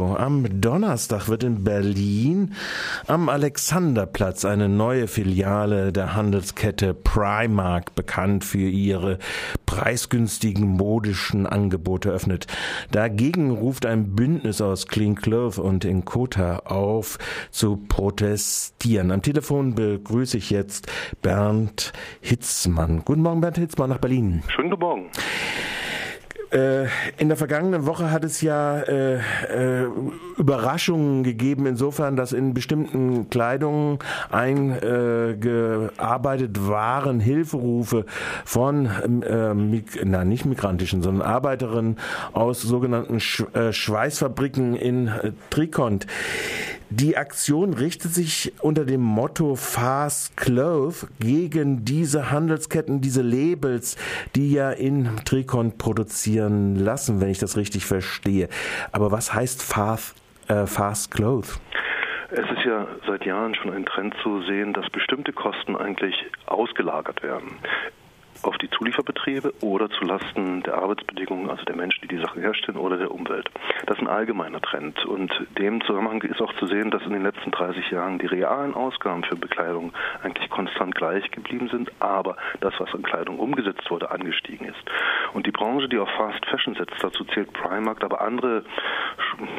Am Donnerstag wird in Berlin am Alexanderplatz eine neue Filiale der Handelskette Primark, bekannt für ihre preisgünstigen modischen Angebote, eröffnet. Dagegen ruft ein Bündnis aus Clean Clothes und Inkota auf, zu protestieren. Am Telefon begrüße ich jetzt Bernd Hitzmann. Guten Morgen, Bernd Hitzmann nach Berlin. Schönen guten Morgen. Äh, in der vergangenen Woche hat es ja äh, äh, Überraschungen gegeben, insofern, dass in bestimmten Kleidungen eingearbeitet waren Hilferufe von, äh, na nicht migrantischen, sondern Arbeiterinnen aus sogenannten Sch äh, Schweißfabriken in äh, Trikont. Die Aktion richtet sich unter dem Motto Fast Clothes gegen diese Handelsketten, diese Labels, die ja in Trikont produzieren lassen, wenn ich das richtig verstehe. Aber was heißt Fast, äh, Fast Clothes? Es ist ja seit Jahren schon ein Trend zu sehen, dass bestimmte Kosten eigentlich ausgelagert werden auf die Zulieferbetriebe oder zulasten der Arbeitsbedingungen, also der Menschen, die die Sachen herstellen oder der Umwelt. Das ist ein allgemeiner Trend und dem Zusammenhang ist auch zu sehen, dass in den letzten 30 Jahren die realen Ausgaben für Bekleidung eigentlich konstant gleich geblieben sind, aber das, was an Kleidung umgesetzt wurde, angestiegen ist. Und die Branche, die auf Fast Fashion setzt, dazu zählt Primark, aber andere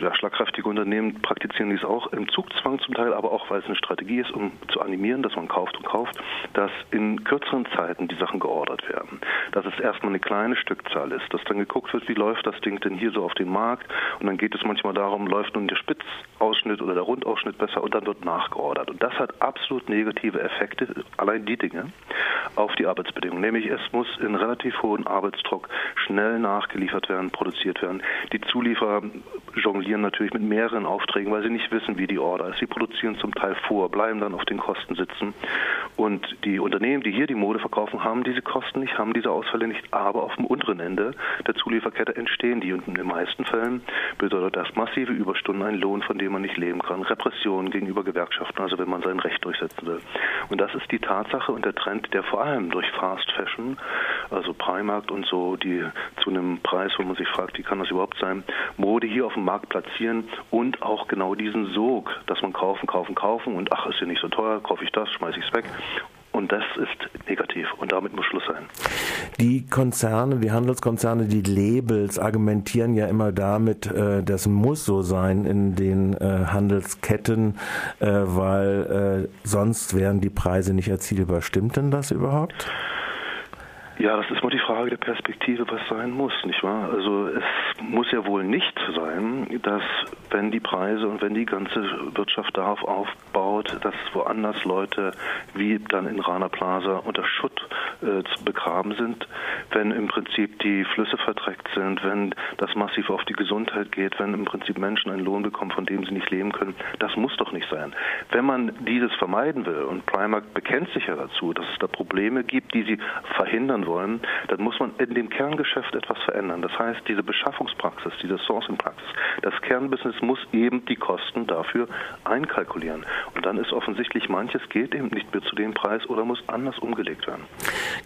ja, schlagkräftige Unternehmen praktizieren dies auch im Zugzwang zum Teil, aber auch weil es eine Strategie ist, um zu animieren, dass man kauft und kauft, dass in kürzeren Zeiten die Sachen geordert werden. Dass es erstmal eine kleine Stückzahl ist, dass dann geguckt wird, wie läuft das Ding denn hier so auf dem Markt und dann geht es manchmal darum, läuft nun der Spitzausschnitt oder der Rundausschnitt besser und dann wird nachgeordert. Und das hat absolut negative Effekte, allein die Dinge, auf die Arbeitsbedingungen. Nämlich es muss in relativ hohen Arbeitsdruck schnell nachgeliefert werden, produziert werden. Die Zulieferer jonglieren natürlich mit mehreren Aufträgen, weil sie nicht wissen, wie die Order ist. Sie produzieren zum Teil vor, bleiben dann auf den Kosten sitzen. Und die Unternehmen, die hier die Mode verkaufen, haben diese Kosten nicht, haben diese Ausfälle nicht, aber auf dem unteren Ende der Zulieferkette entstehen die. Und in den meisten Fällen bedeutet das massive Überstunden, ein Lohn, von dem man nicht leben kann, Repressionen gegenüber Gewerkschaften, also wenn man sein Recht durchsetzen will. Und das ist die Tatsache und der Trend, der vor allem durch Fast Fashion, also Primark und so, die zu einem Preis, wo man sich fragt, wie kann das überhaupt sein, Mode hier auf dem Markt platzieren und auch genau diesen Sog, dass man kaufen, kaufen, kaufen und ach, ist ja nicht so teuer, kaufe ich das, schmeiße ich es weg. Und das ist negativ und damit muss Schluss sein. Die Konzerne, die Handelskonzerne, die Labels argumentieren ja immer damit, äh, das muss so sein in den äh, Handelsketten, äh, weil sonst wären die Preise nicht erzielbar. Stimmt denn das überhaupt? Ja, das ist mal die Frage der Perspektive, was sein muss, nicht wahr? Also es muss ja wohl nicht sein, dass wenn die Preise und wenn die ganze Wirtschaft darauf aufbaut, dass woanders Leute wie dann in Rana Plaza unter Schutt äh, begraben sind, wenn im Prinzip die Flüsse verdreckt sind, wenn das massiv auf die Gesundheit geht, wenn im Prinzip Menschen einen Lohn bekommen, von dem sie nicht leben können, das muss doch nicht sein. Wenn man dieses vermeiden will, und Primark bekennt sich ja dazu, dass es da Probleme gibt, die sie verhindern wollen, dann muss man in dem Kerngeschäft etwas verändern. Das heißt, diese Beschaffungspraxis, diese Sourcing-Praxis, das Kernbusiness muss eben die Kosten dafür einkalkulieren. Und dann ist offensichtlich, manches geht eben nicht mehr zu dem Preis oder muss anders umgelegt werden.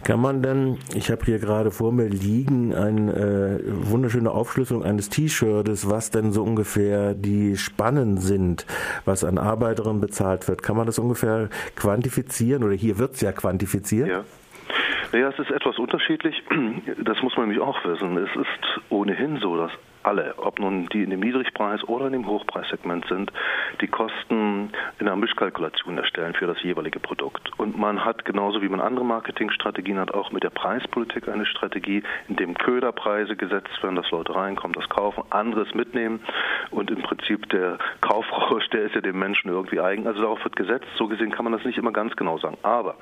Kann man denn, ich habe hier gerade vor mir liegen, eine äh, wunderschöne Aufschlüsselung eines T-Shirts, was denn so ungefähr die Spannen sind, was an Arbeiterinnen bezahlt wird. Kann man das ungefähr quantifizieren oder hier wird es ja quantifiziert? Ja. Naja, es ist etwas unterschiedlich. Das muss man nämlich auch wissen. Es ist ohnehin so, dass alle, ob nun die in dem Niedrigpreis- oder in dem Hochpreissegment sind, die Kosten in einer Mischkalkulation erstellen für das jeweilige Produkt. Und man hat genauso wie man andere Marketingstrategien hat, auch mit der Preispolitik eine Strategie, in dem Köderpreise gesetzt werden, dass Leute reinkommen, das kaufen, anderes mitnehmen und im Prinzip der Kaufrausch, der ist ja dem Menschen irgendwie eigen. Also darauf wird gesetzt. So gesehen kann man das nicht immer ganz genau sagen. Aber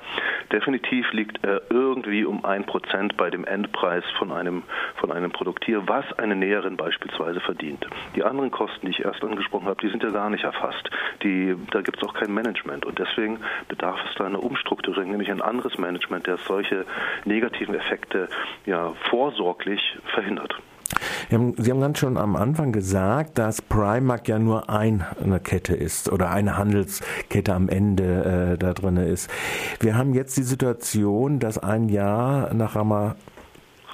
definitiv liegt er irgendwie um ein Prozent bei dem Endpreis von einem, von einem Produkt hier, was eine Näherin bei beispielsweise verdient. Die anderen Kosten, die ich erst angesprochen habe, die sind ja gar nicht erfasst. Die, da gibt es auch kein Management und deswegen bedarf es da einer Umstrukturierung, nämlich ein anderes Management, der solche negativen Effekte ja vorsorglich verhindert. Sie haben ganz schon am Anfang gesagt, dass Primark ja nur eine Kette ist oder eine Handelskette am Ende äh, da drin ist. Wir haben jetzt die Situation, dass ein Jahr nach Rama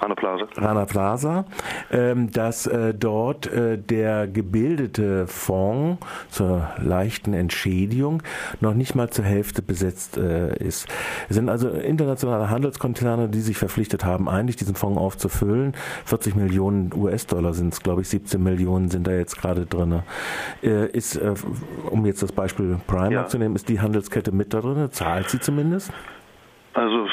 Rana Plaza. Rana Plaza, ähm, dass äh, dort äh, der gebildete Fonds zur leichten Entschädigung noch nicht mal zur Hälfte besetzt äh, ist. Es sind also internationale Handelskonzerne, die sich verpflichtet haben, eigentlich diesen Fonds aufzufüllen. 40 Millionen US-Dollar sind es, glaube ich, 17 Millionen sind da jetzt gerade drin. ist, um jetzt das Beispiel Primark ja. zu nehmen, ist die Handelskette mit da drin? Zahlt sie zumindest? Also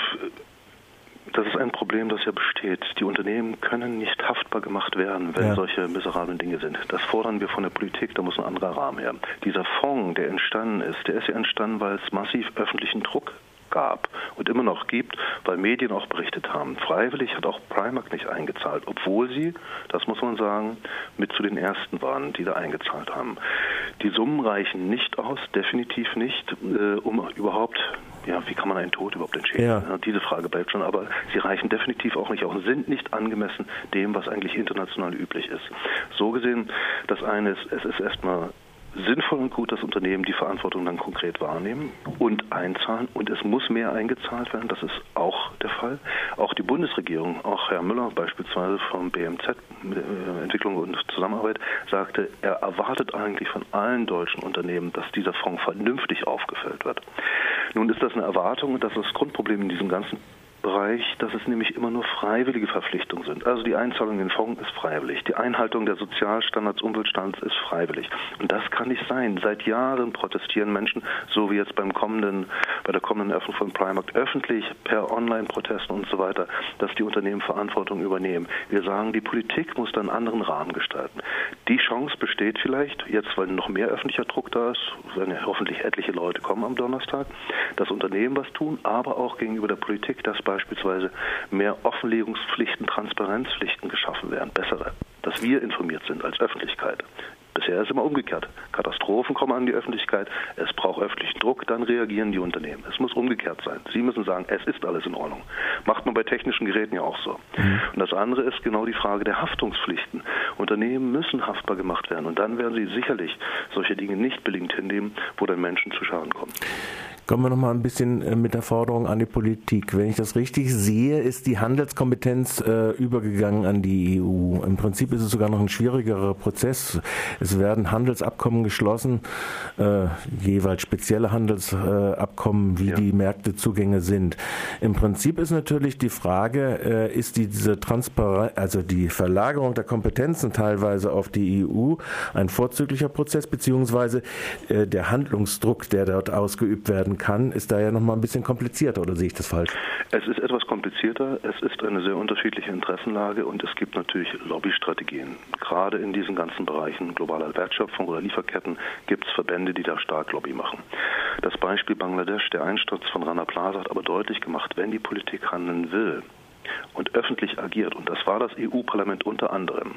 das ist ein Problem, das ja besteht. Die Unternehmen können nicht haftbar gemacht werden, wenn ja. solche miserablen Dinge sind. Das fordern wir von der Politik, da muss ein anderer Rahmen her. Dieser Fonds, der entstanden ist, der ist ja entstanden, weil es massiv öffentlichen Druck gab und immer noch gibt, weil Medien auch berichtet haben. Freiwillig hat auch Primark nicht eingezahlt, obwohl sie, das muss man sagen, mit zu den ersten waren, die da eingezahlt haben. Die Summen reichen nicht aus, definitiv nicht, äh, um überhaupt ja, wie kann man einen Tod überhaupt entschädigen? Ja. Diese Frage bleibt schon, aber sie reichen definitiv auch nicht aus und sind nicht angemessen dem, was eigentlich international üblich ist. So gesehen, das eine ist, es ist erstmal sinnvoll und gut, dass Unternehmen die Verantwortung dann konkret wahrnehmen und einzahlen. Und es muss mehr eingezahlt werden, das ist auch der Fall. Auch die Bundesregierung, auch Herr Müller beispielsweise vom BMZ äh, Entwicklung und Zusammenarbeit, sagte, er erwartet eigentlich von allen deutschen Unternehmen, dass dieser Fonds vernünftig aufgefüllt wird. Nun ist das eine Erwartung und das ist das Grundproblem in diesem ganzen Bereich, dass es nämlich immer nur freiwillige Verpflichtungen sind. Also die Einzahlung in den Fonds ist freiwillig, die Einhaltung der Sozialstandards, Umweltstandards ist freiwillig. Und das kann nicht sein. Seit Jahren protestieren Menschen, so wie jetzt beim kommenden, bei der kommenden Öffnung von Primark, öffentlich per Online-Protesten und so weiter, dass die Unternehmen Verantwortung übernehmen. Wir sagen, die Politik muss da einen anderen Rahmen gestalten. Die Chance besteht vielleicht, jetzt weil noch mehr öffentlicher Druck da ist, werden ja hoffentlich etliche Leute kommen am Donnerstag, dass Unternehmen was tun, aber auch gegenüber der Politik, dass bei beispielsweise mehr Offenlegungspflichten, Transparenzpflichten geschaffen werden, bessere, dass wir informiert sind als Öffentlichkeit. Bisher ist es immer umgekehrt. Katastrophen kommen an die Öffentlichkeit, es braucht öffentlichen Druck, dann reagieren die Unternehmen. Es muss umgekehrt sein. Sie müssen sagen, es ist alles in Ordnung. Macht man bei technischen Geräten ja auch so. Mhm. Und das andere ist genau die Frage der Haftungspflichten. Unternehmen müssen haftbar gemacht werden und dann werden sie sicherlich solche Dinge nicht bedingt hinnehmen, wo dann Menschen zu Schaden kommen. Kommen wir noch mal ein bisschen äh, mit der Forderung an die Politik. Wenn ich das richtig sehe, ist die Handelskompetenz äh, übergegangen an die EU. Im Prinzip ist es sogar noch ein schwierigerer Prozess. Es werden Handelsabkommen geschlossen, äh, jeweils spezielle Handelsabkommen, wie ja. die Märktezugänge sind. Im Prinzip ist natürlich die Frage, äh, ist diese Transparenz, also die Verlagerung der Kompetenzen teilweise auf die EU ein vorzüglicher Prozess, beziehungsweise äh, der Handlungsdruck, der dort ausgeübt werden werden kann, ist da ja noch mal ein bisschen komplizierter oder sehe ich das falsch? Es ist etwas komplizierter, es ist eine sehr unterschiedliche Interessenlage und es gibt natürlich Lobbystrategien. Gerade in diesen ganzen Bereichen globaler Wertschöpfung oder Lieferketten gibt es Verbände, die da stark Lobby machen. Das Beispiel Bangladesch, der Einsturz von Rana Plaza hat aber deutlich gemacht, wenn die Politik handeln will, und öffentlich agiert, und das war das EU-Parlament unter anderem,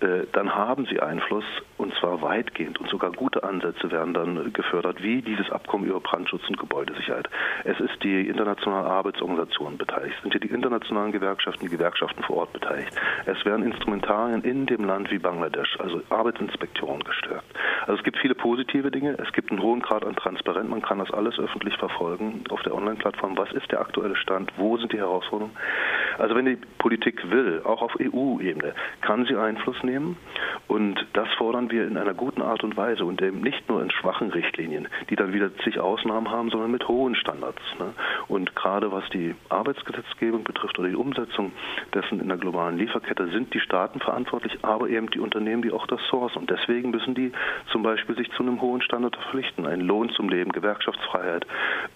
äh, dann haben sie Einfluss und zwar weitgehend und sogar gute Ansätze werden dann gefördert, wie dieses Abkommen über Brandschutz und Gebäudesicherheit. Es ist die internationale Arbeitsorganisation beteiligt, sind hier die internationalen Gewerkschaften, die Gewerkschaften vor Ort beteiligt. Es werden Instrumentarien in dem Land wie Bangladesch, also Arbeitsinspektionen gestärkt. Also es gibt viele positive Dinge, es gibt einen hohen Grad an Transparenz, man kann das alles öffentlich verfolgen auf der Online-Plattform. Was ist der aktuelle Stand? Wo sind die Herausforderungen? Also wenn die Politik will, auch auf EU-Ebene, kann sie Einfluss nehmen und das fordern wir in einer guten Art und Weise und eben nicht nur in schwachen Richtlinien, die dann wieder zig Ausnahmen haben, sondern mit hohen Standards. Ne? Und gerade was die Arbeitsgesetzgebung betrifft oder die Umsetzung dessen in der globalen Lieferkette sind die Staaten verantwortlich, aber eben die Unternehmen, die auch das sourcen. Und deswegen müssen die zum Beispiel sich zu einem hohen Standard verpflichten, einen Lohn zum Leben, Gewerkschaftsfreiheit,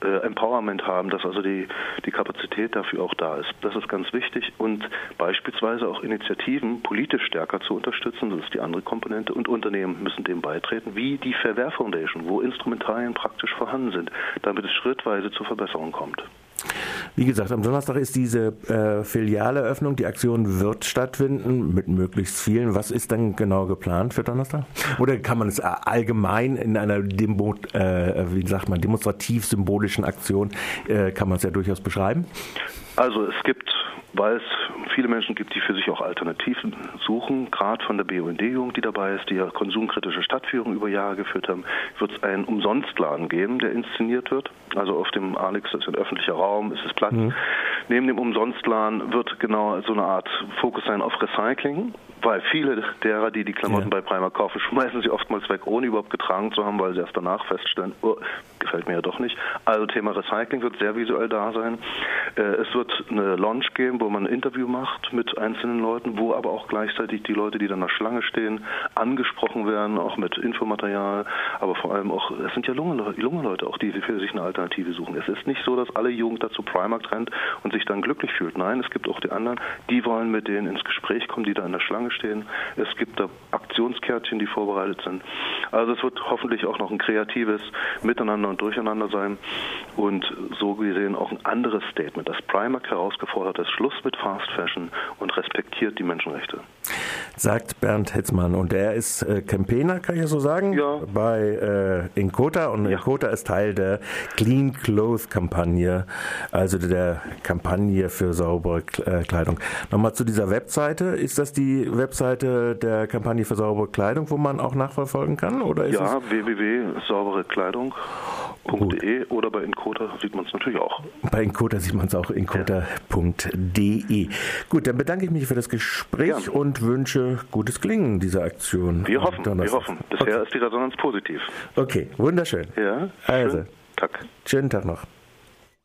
äh, Empowerment haben, dass also die, die Kapazität dafür auch da ist. Das ist ganz wichtig und beispielsweise auch Initiativen politisch stärker zu unterstützen, das ist die andere Komponente und Unternehmen müssen dem beitreten, wie die Verwehr Foundation, wo Instrumentarien praktisch vorhanden sind, damit es schrittweise zur Verbesserung kommt. Wie gesagt, am Donnerstag ist diese äh, Filialeröffnung. Die Aktion wird stattfinden mit möglichst vielen. Was ist dann genau geplant für Donnerstag? Oder kann man es allgemein in einer Demo, äh, wie sagt man, demonstrativ-symbolischen Aktion, äh, kann man es ja durchaus beschreiben? Also es gibt weil es viele Menschen gibt, die für sich auch Alternativen suchen, gerade von der BUND-Jugend, die dabei ist, die ja konsumkritische Stadtführung über Jahre geführt haben, wird es einen Umsonstladen geben, der inszeniert wird. Also auf dem Alex, das ist ein öffentlicher Raum, ist es Platz. Mhm. Neben dem Umsonstladen wird genau so eine Art Fokus sein auf Recycling weil viele derer, die die Klamotten ja. bei Primark kaufen, schmeißen sie oftmals weg, ohne überhaupt getragen zu haben, weil sie erst danach feststellen, oh, gefällt mir ja doch nicht. Also Thema Recycling wird sehr visuell da sein. Äh, es wird eine Launch geben, wo man ein Interview macht mit einzelnen Leuten, wo aber auch gleichzeitig die Leute, die dann in der Schlange stehen, angesprochen werden, auch mit Infomaterial, aber vor allem auch, es sind ja junge, junge Leute, auch die für sich eine Alternative suchen. Es ist nicht so, dass alle Jugend dazu Primark rennt und sich dann glücklich fühlt. Nein, es gibt auch die anderen, die wollen mit denen ins Gespräch kommen, die da in der Schlange stehen. Es gibt da Aktionskärtchen, die vorbereitet sind. Also es wird hoffentlich auch noch ein kreatives Miteinander und Durcheinander sein und so gesehen auch ein anderes Statement, das Primark herausgefordert ist, Schluss mit Fast Fashion und respektiert die Menschenrechte. Sagt Bernd Hetzmann und er ist äh, Campaigner, kann ich ja so sagen, ja. bei äh, Inkota und ja. Inkota ist Teil der Clean Clothes Kampagne, also der Kampagne für saubere äh, Kleidung. Nochmal zu dieser Webseite, ist das die Webseite der Kampagne für saubere Kleidung, wo man auch nachverfolgen kann? Oder ist ja, www.sauberekleidung.de oder bei Inkota sieht man es natürlich auch. Bei Inkota sieht man es auch, inkota.de. Gut, dann bedanke ich mich für das Gespräch ja. und wünsche gutes Gelingen dieser Aktion. Wir hoffen, wir hoffen. Bisher okay. ist die Resonanz positiv. Okay, wunderschön. Ja, also, Tag. Schönen Tag noch.